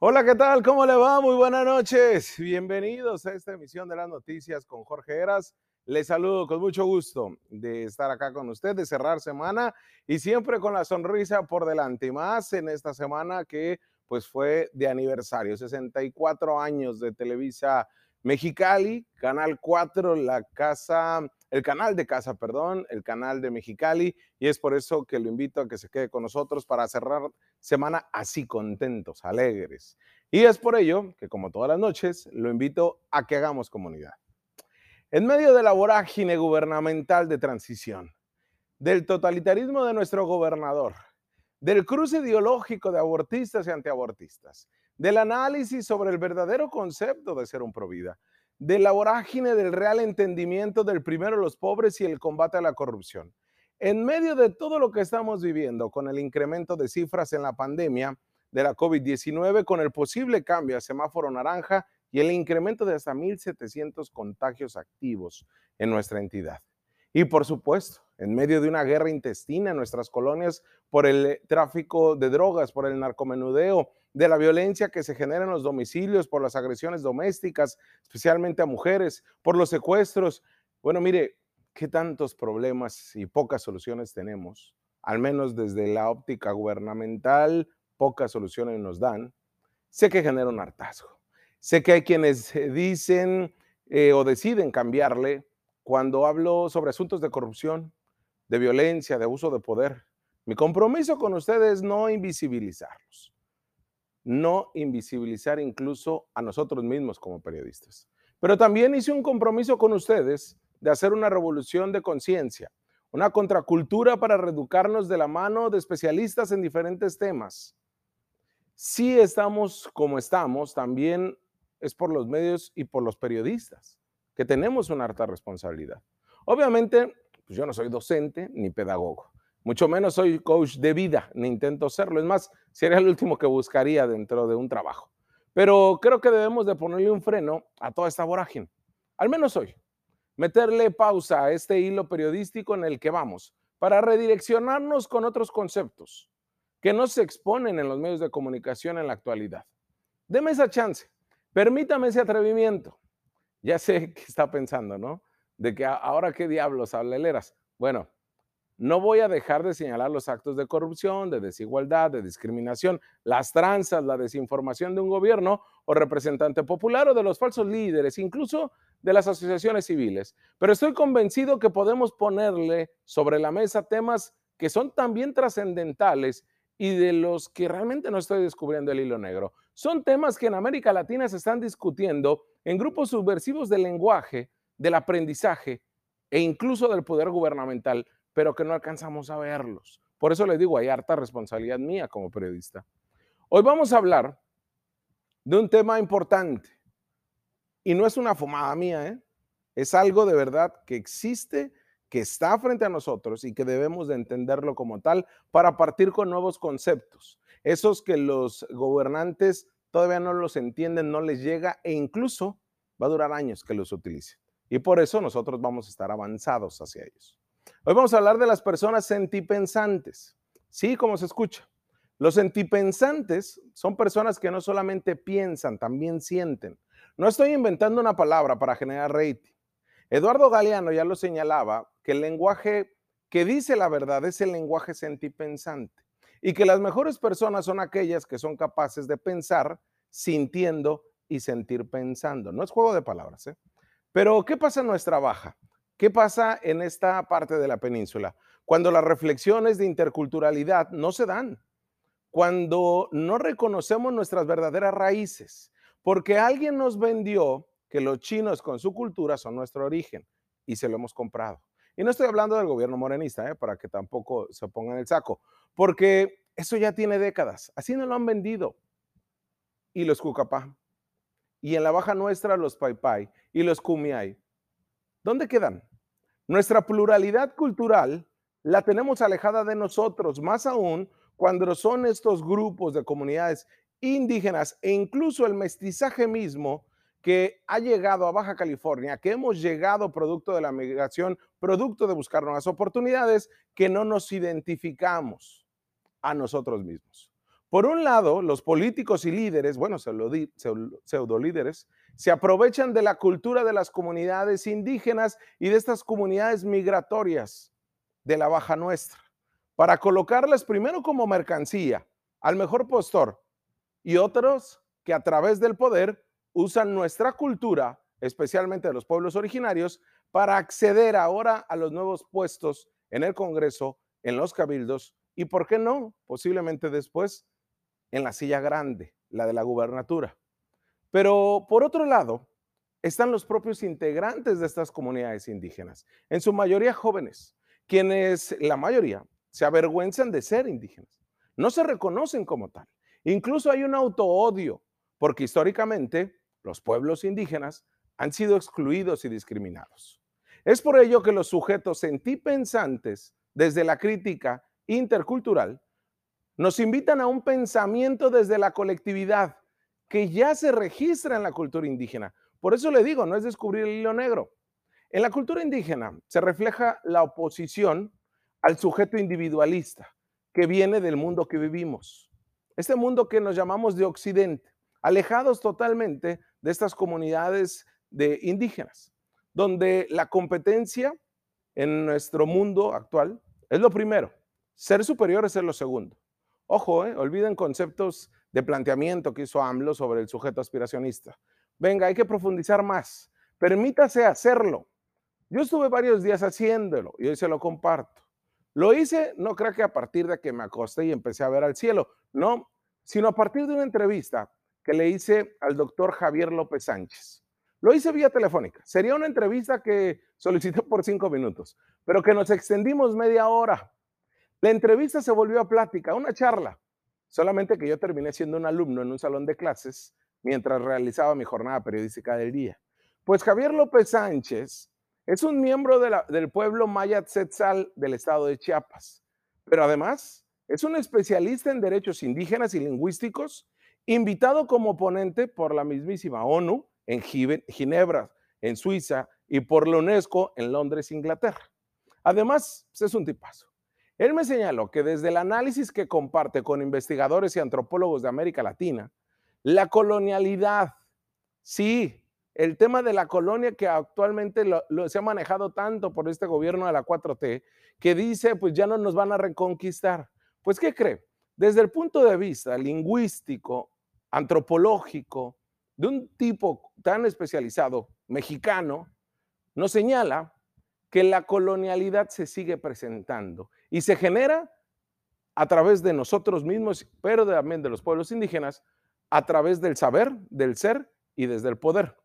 Hola, ¿qué tal? ¿Cómo le va? Muy buenas noches. Bienvenidos a esta emisión de las noticias con Jorge Eras. Les saludo con mucho gusto de estar acá con usted, de cerrar semana y siempre con la sonrisa por delante. Y más en esta semana que pues fue de aniversario, 64 años de Televisa Mexicali, Canal 4, la casa, el canal de casa, perdón, el canal de Mexicali, y es por eso que lo invito a que se quede con nosotros para cerrar semana así contentos, alegres. Y es por ello que, como todas las noches, lo invito a que hagamos comunidad. En medio de la vorágine gubernamental de transición, del totalitarismo de nuestro gobernador, del cruce ideológico de abortistas y antiabortistas, del análisis sobre el verdadero concepto de ser un provida, de la vorágine del real entendimiento del primero los pobres y el combate a la corrupción. En medio de todo lo que estamos viviendo con el incremento de cifras en la pandemia de la COVID-19, con el posible cambio a semáforo naranja y el incremento de hasta 1.700 contagios activos en nuestra entidad. Y por supuesto, en medio de una guerra intestina en nuestras colonias por el tráfico de drogas, por el narcomenudeo, de la violencia que se genera en los domicilios, por las agresiones domésticas, especialmente a mujeres, por los secuestros. Bueno, mire, qué tantos problemas y pocas soluciones tenemos, al menos desde la óptica gubernamental, pocas soluciones nos dan. Sé que genera un hartazgo. Sé que hay quienes dicen eh, o deciden cambiarle cuando hablo sobre asuntos de corrupción, de violencia, de abuso de poder. Mi compromiso con ustedes es no invisibilizarlos no invisibilizar incluso a nosotros mismos como periodistas. Pero también hice un compromiso con ustedes de hacer una revolución de conciencia, una contracultura para reeducarnos de la mano de especialistas en diferentes temas. Si estamos como estamos, también es por los medios y por los periodistas, que tenemos una harta responsabilidad. Obviamente, pues yo no soy docente ni pedagogo, mucho menos soy coach de vida, ni intento serlo. Es más, sería el último que buscaría dentro de un trabajo. Pero creo que debemos de ponerle un freno a toda esta vorágine. Al menos hoy. Meterle pausa a este hilo periodístico en el que vamos para redireccionarnos con otros conceptos que no se exponen en los medios de comunicación en la actualidad. Deme esa chance. Permítame ese atrevimiento. Ya sé que está pensando, ¿no? De que ahora qué diablos hableleras. Bueno, no voy a dejar de señalar los actos de corrupción, de desigualdad, de discriminación, las tranzas, la desinformación de un gobierno o representante popular o de los falsos líderes, incluso de las asociaciones civiles. Pero estoy convencido que podemos ponerle sobre la mesa temas que son también trascendentales y de los que realmente no estoy descubriendo el hilo negro. Son temas que en América Latina se están discutiendo en grupos subversivos del lenguaje, del aprendizaje e incluso del poder gubernamental pero que no alcanzamos a verlos. Por eso les digo, hay harta responsabilidad mía como periodista. Hoy vamos a hablar de un tema importante y no es una fumada mía, ¿eh? es algo de verdad que existe, que está frente a nosotros y que debemos de entenderlo como tal para partir con nuevos conceptos, esos que los gobernantes todavía no los entienden, no les llega e incluso va a durar años que los utilicen. Y por eso nosotros vamos a estar avanzados hacia ellos. Hoy vamos a hablar de las personas sentipensantes. Sí, como se escucha. Los sentipensantes son personas que no solamente piensan, también sienten. No estoy inventando una palabra para generar rating. Eduardo Galeano ya lo señalaba, que el lenguaje que dice la verdad es el lenguaje sentipensante y que las mejores personas son aquellas que son capaces de pensar sintiendo y sentir pensando. No es juego de palabras, ¿eh? Pero, ¿qué pasa en nuestra baja? ¿Qué pasa en esta parte de la península? Cuando las reflexiones de interculturalidad no se dan, cuando no reconocemos nuestras verdaderas raíces, porque alguien nos vendió que los chinos con su cultura son nuestro origen y se lo hemos comprado. Y no estoy hablando del gobierno morenista, ¿eh? para que tampoco se pongan el saco, porque eso ya tiene décadas. Así nos lo han vendido. Y los cucapá. Y en la baja nuestra los paipai y los kumiai. ¿Dónde quedan? Nuestra pluralidad cultural la tenemos alejada de nosotros, más aún cuando son estos grupos de comunidades indígenas e incluso el mestizaje mismo que ha llegado a Baja California, que hemos llegado producto de la migración, producto de buscar nuevas oportunidades, que no nos identificamos a nosotros mismos. Por un lado, los políticos y líderes, bueno, pseudo líderes, se aprovechan de la cultura de las comunidades indígenas y de estas comunidades migratorias de la baja nuestra, para colocarlas primero como mercancía al mejor postor y otros que a través del poder usan nuestra cultura, especialmente de los pueblos originarios, para acceder ahora a los nuevos puestos en el Congreso, en los cabildos y, ¿por qué no? Posiblemente después en la silla grande, la de la gubernatura. Pero por otro lado, están los propios integrantes de estas comunidades indígenas, en su mayoría jóvenes, quienes la mayoría se avergüenzan de ser indígenas, no se reconocen como tal. Incluso hay un autoodio, porque históricamente los pueblos indígenas han sido excluidos y discriminados. Es por ello que los sujetos sentipensantes, desde la crítica intercultural, nos invitan a un pensamiento desde la colectividad que ya se registra en la cultura indígena. Por eso le digo, no es descubrir el hilo negro. En la cultura indígena se refleja la oposición al sujeto individualista que viene del mundo que vivimos. Este mundo que nos llamamos de Occidente, alejados totalmente de estas comunidades de indígenas, donde la competencia en nuestro mundo actual es lo primero, ser superior es ser lo segundo. Ojo, eh, olviden conceptos de planteamiento que hizo AMLO sobre el sujeto aspiracionista. Venga, hay que profundizar más. Permítase hacerlo. Yo estuve varios días haciéndolo y hoy se lo comparto. Lo hice, no creo que a partir de que me acosté y empecé a ver al cielo, no, sino a partir de una entrevista que le hice al doctor Javier López Sánchez. Lo hice vía telefónica. Sería una entrevista que solicité por cinco minutos, pero que nos extendimos media hora. La entrevista se volvió a plática, una charla, solamente que yo terminé siendo un alumno en un salón de clases mientras realizaba mi jornada periodística del día. Pues Javier López Sánchez es un miembro del pueblo maya Tzetzal del estado de Chiapas, pero además es un especialista en derechos indígenas y lingüísticos, invitado como ponente por la mismísima ONU en Ginebra, en Suiza, y por la UNESCO en Londres, Inglaterra. Además, pues, es un tipazo. Él me señaló que desde el análisis que comparte con investigadores y antropólogos de América Latina, la colonialidad, sí, el tema de la colonia que actualmente se ha manejado tanto por este gobierno de la 4T, que dice, pues ya no nos van a reconquistar. Pues, ¿qué cree? Desde el punto de vista lingüístico, antropológico, de un tipo tan especializado, mexicano, nos señala que la colonialidad se sigue presentando y se genera a través de nosotros mismos, pero también de los pueblos indígenas, a través del saber, del ser y desde el poder.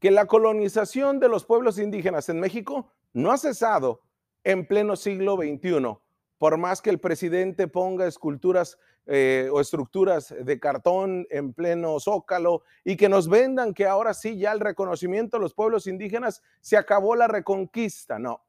Que la colonización de los pueblos indígenas en México no ha cesado en pleno siglo XXI, por más que el presidente ponga esculturas eh, o estructuras de cartón en pleno zócalo y que nos vendan que ahora sí ya el reconocimiento de los pueblos indígenas se acabó la reconquista. No,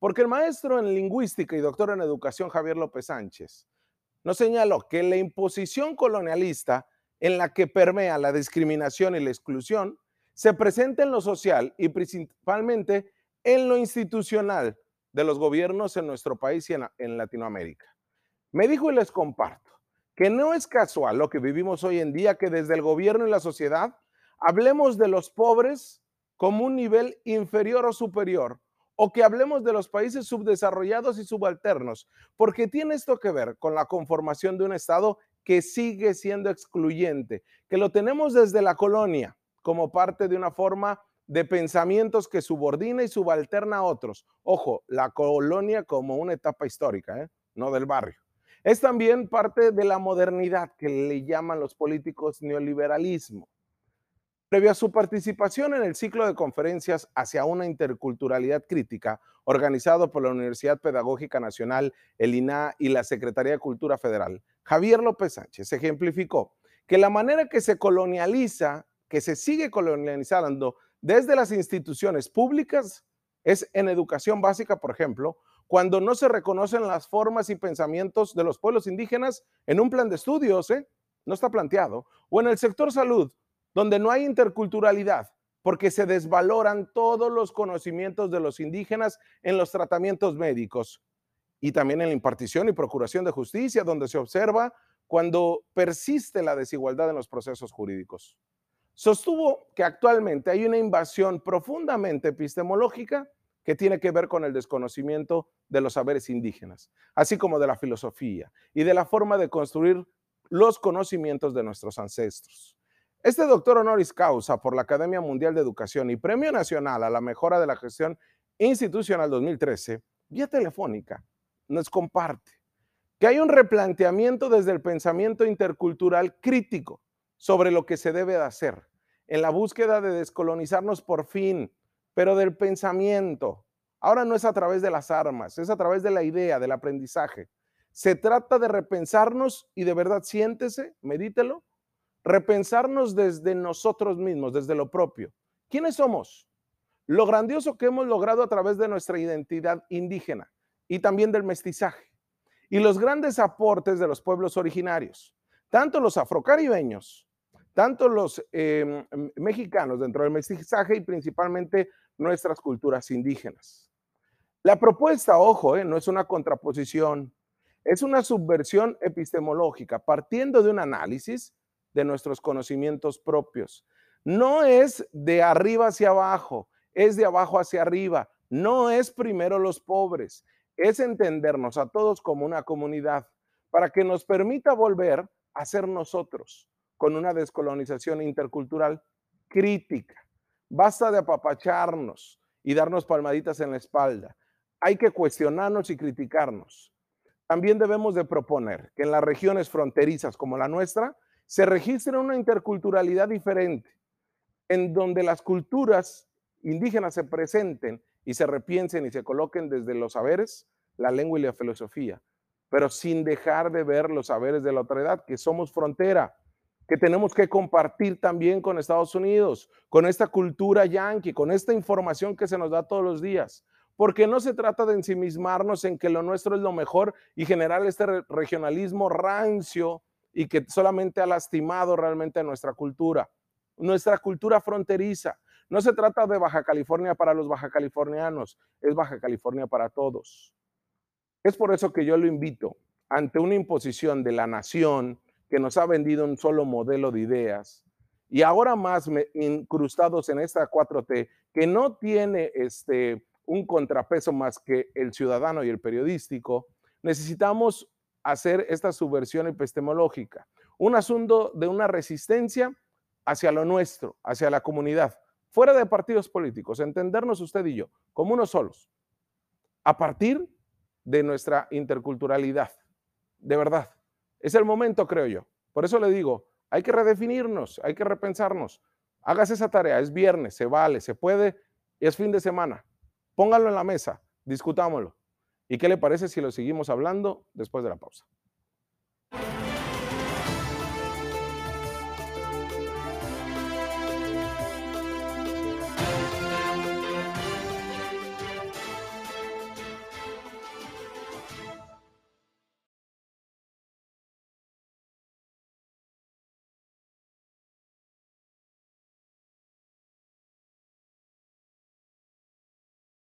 porque el maestro en lingüística y doctor en educación Javier López Sánchez nos señaló que la imposición colonialista en la que permea la discriminación y la exclusión se presenta en lo social y principalmente en lo institucional de los gobiernos en nuestro país y en, Latinoamérica. Me dijo y les comparto que no es casual lo que vivimos hoy en día, que desde el gobierno y la sociedad hablemos de los pobres como un nivel inferior o superior o que hablemos de los países subdesarrollados y subalternos, porque tiene esto que ver con la conformación de un Estado que sigue siendo excluyente, que lo tenemos desde la colonia como parte de una forma de pensamientos que subordina y subalterna a otros. Ojo, la colonia como una etapa histórica, ¿eh? no del barrio. Es también parte de la modernidad que le llaman los políticos neoliberalismo. Previo a su participación en el ciclo de conferencias hacia una interculturalidad crítica, organizado por la Universidad Pedagógica Nacional, el INA y la Secretaría de Cultura Federal, Javier López Sánchez ejemplificó que la manera que se colonializa, que se sigue colonializando desde las instituciones públicas, es en educación básica, por ejemplo, cuando no se reconocen las formas y pensamientos de los pueblos indígenas en un plan de estudios, ¿eh? no está planteado, o en el sector salud, donde no hay interculturalidad, porque se desvaloran todos los conocimientos de los indígenas en los tratamientos médicos y también en la impartición y procuración de justicia, donde se observa cuando persiste la desigualdad en los procesos jurídicos. Sostuvo que actualmente hay una invasión profundamente epistemológica que tiene que ver con el desconocimiento de los saberes indígenas, así como de la filosofía y de la forma de construir los conocimientos de nuestros ancestros. Este doctor honoris causa por la Academia Mundial de Educación y Premio Nacional a la Mejora de la Gestión Institucional 2013, vía telefónica, nos comparte que hay un replanteamiento desde el pensamiento intercultural crítico sobre lo que se debe de hacer en la búsqueda de descolonizarnos por fin, pero del pensamiento. Ahora no es a través de las armas, es a través de la idea, del aprendizaje. Se trata de repensarnos y de verdad siéntese, medítelo, repensarnos desde nosotros mismos, desde lo propio. ¿Quiénes somos? Lo grandioso que hemos logrado a través de nuestra identidad indígena y también del mestizaje y los grandes aportes de los pueblos originarios, tanto los afrocaribeños, tanto los em, mexicanos dentro del mestizaje y principalmente nuestras culturas indígenas. La propuesta, ojo, eh, no es una contraposición, es una subversión epistemológica partiendo de un análisis de nuestros conocimientos propios. No es de arriba hacia abajo, es de abajo hacia arriba. No es primero los pobres, es entendernos a todos como una comunidad para que nos permita volver a ser nosotros con una descolonización intercultural crítica. Basta de apapacharnos y darnos palmaditas en la espalda. Hay que cuestionarnos y criticarnos. También debemos de proponer que en las regiones fronterizas como la nuestra se registre una interculturalidad diferente, en donde las culturas indígenas se presenten y se repiensen y se coloquen desde los saberes, la lengua y la filosofía, pero sin dejar de ver los saberes de la otra edad, que somos frontera, que tenemos que compartir también con Estados Unidos, con esta cultura yanqui, con esta información que se nos da todos los días. Porque no se trata de ensimismarnos en que lo nuestro es lo mejor y generar este regionalismo rancio y que solamente ha lastimado realmente a nuestra cultura, nuestra cultura fronteriza. No se trata de Baja California para los baja californianos, es Baja California para todos. Es por eso que yo lo invito ante una imposición de la nación que nos ha vendido un solo modelo de ideas y ahora más incrustados en esta 4T que no tiene este un contrapeso más que el ciudadano y el periodístico, necesitamos hacer esta subversión epistemológica, un asunto de una resistencia hacia lo nuestro, hacia la comunidad, fuera de partidos políticos, entendernos usted y yo como unos solos, a partir de nuestra interculturalidad. De verdad, es el momento, creo yo. Por eso le digo, hay que redefinirnos, hay que repensarnos. Hágase esa tarea, es viernes, se vale, se puede, es fin de semana. Póngalo en la mesa, discutámoslo. ¿Y qué le parece si lo seguimos hablando después de la pausa?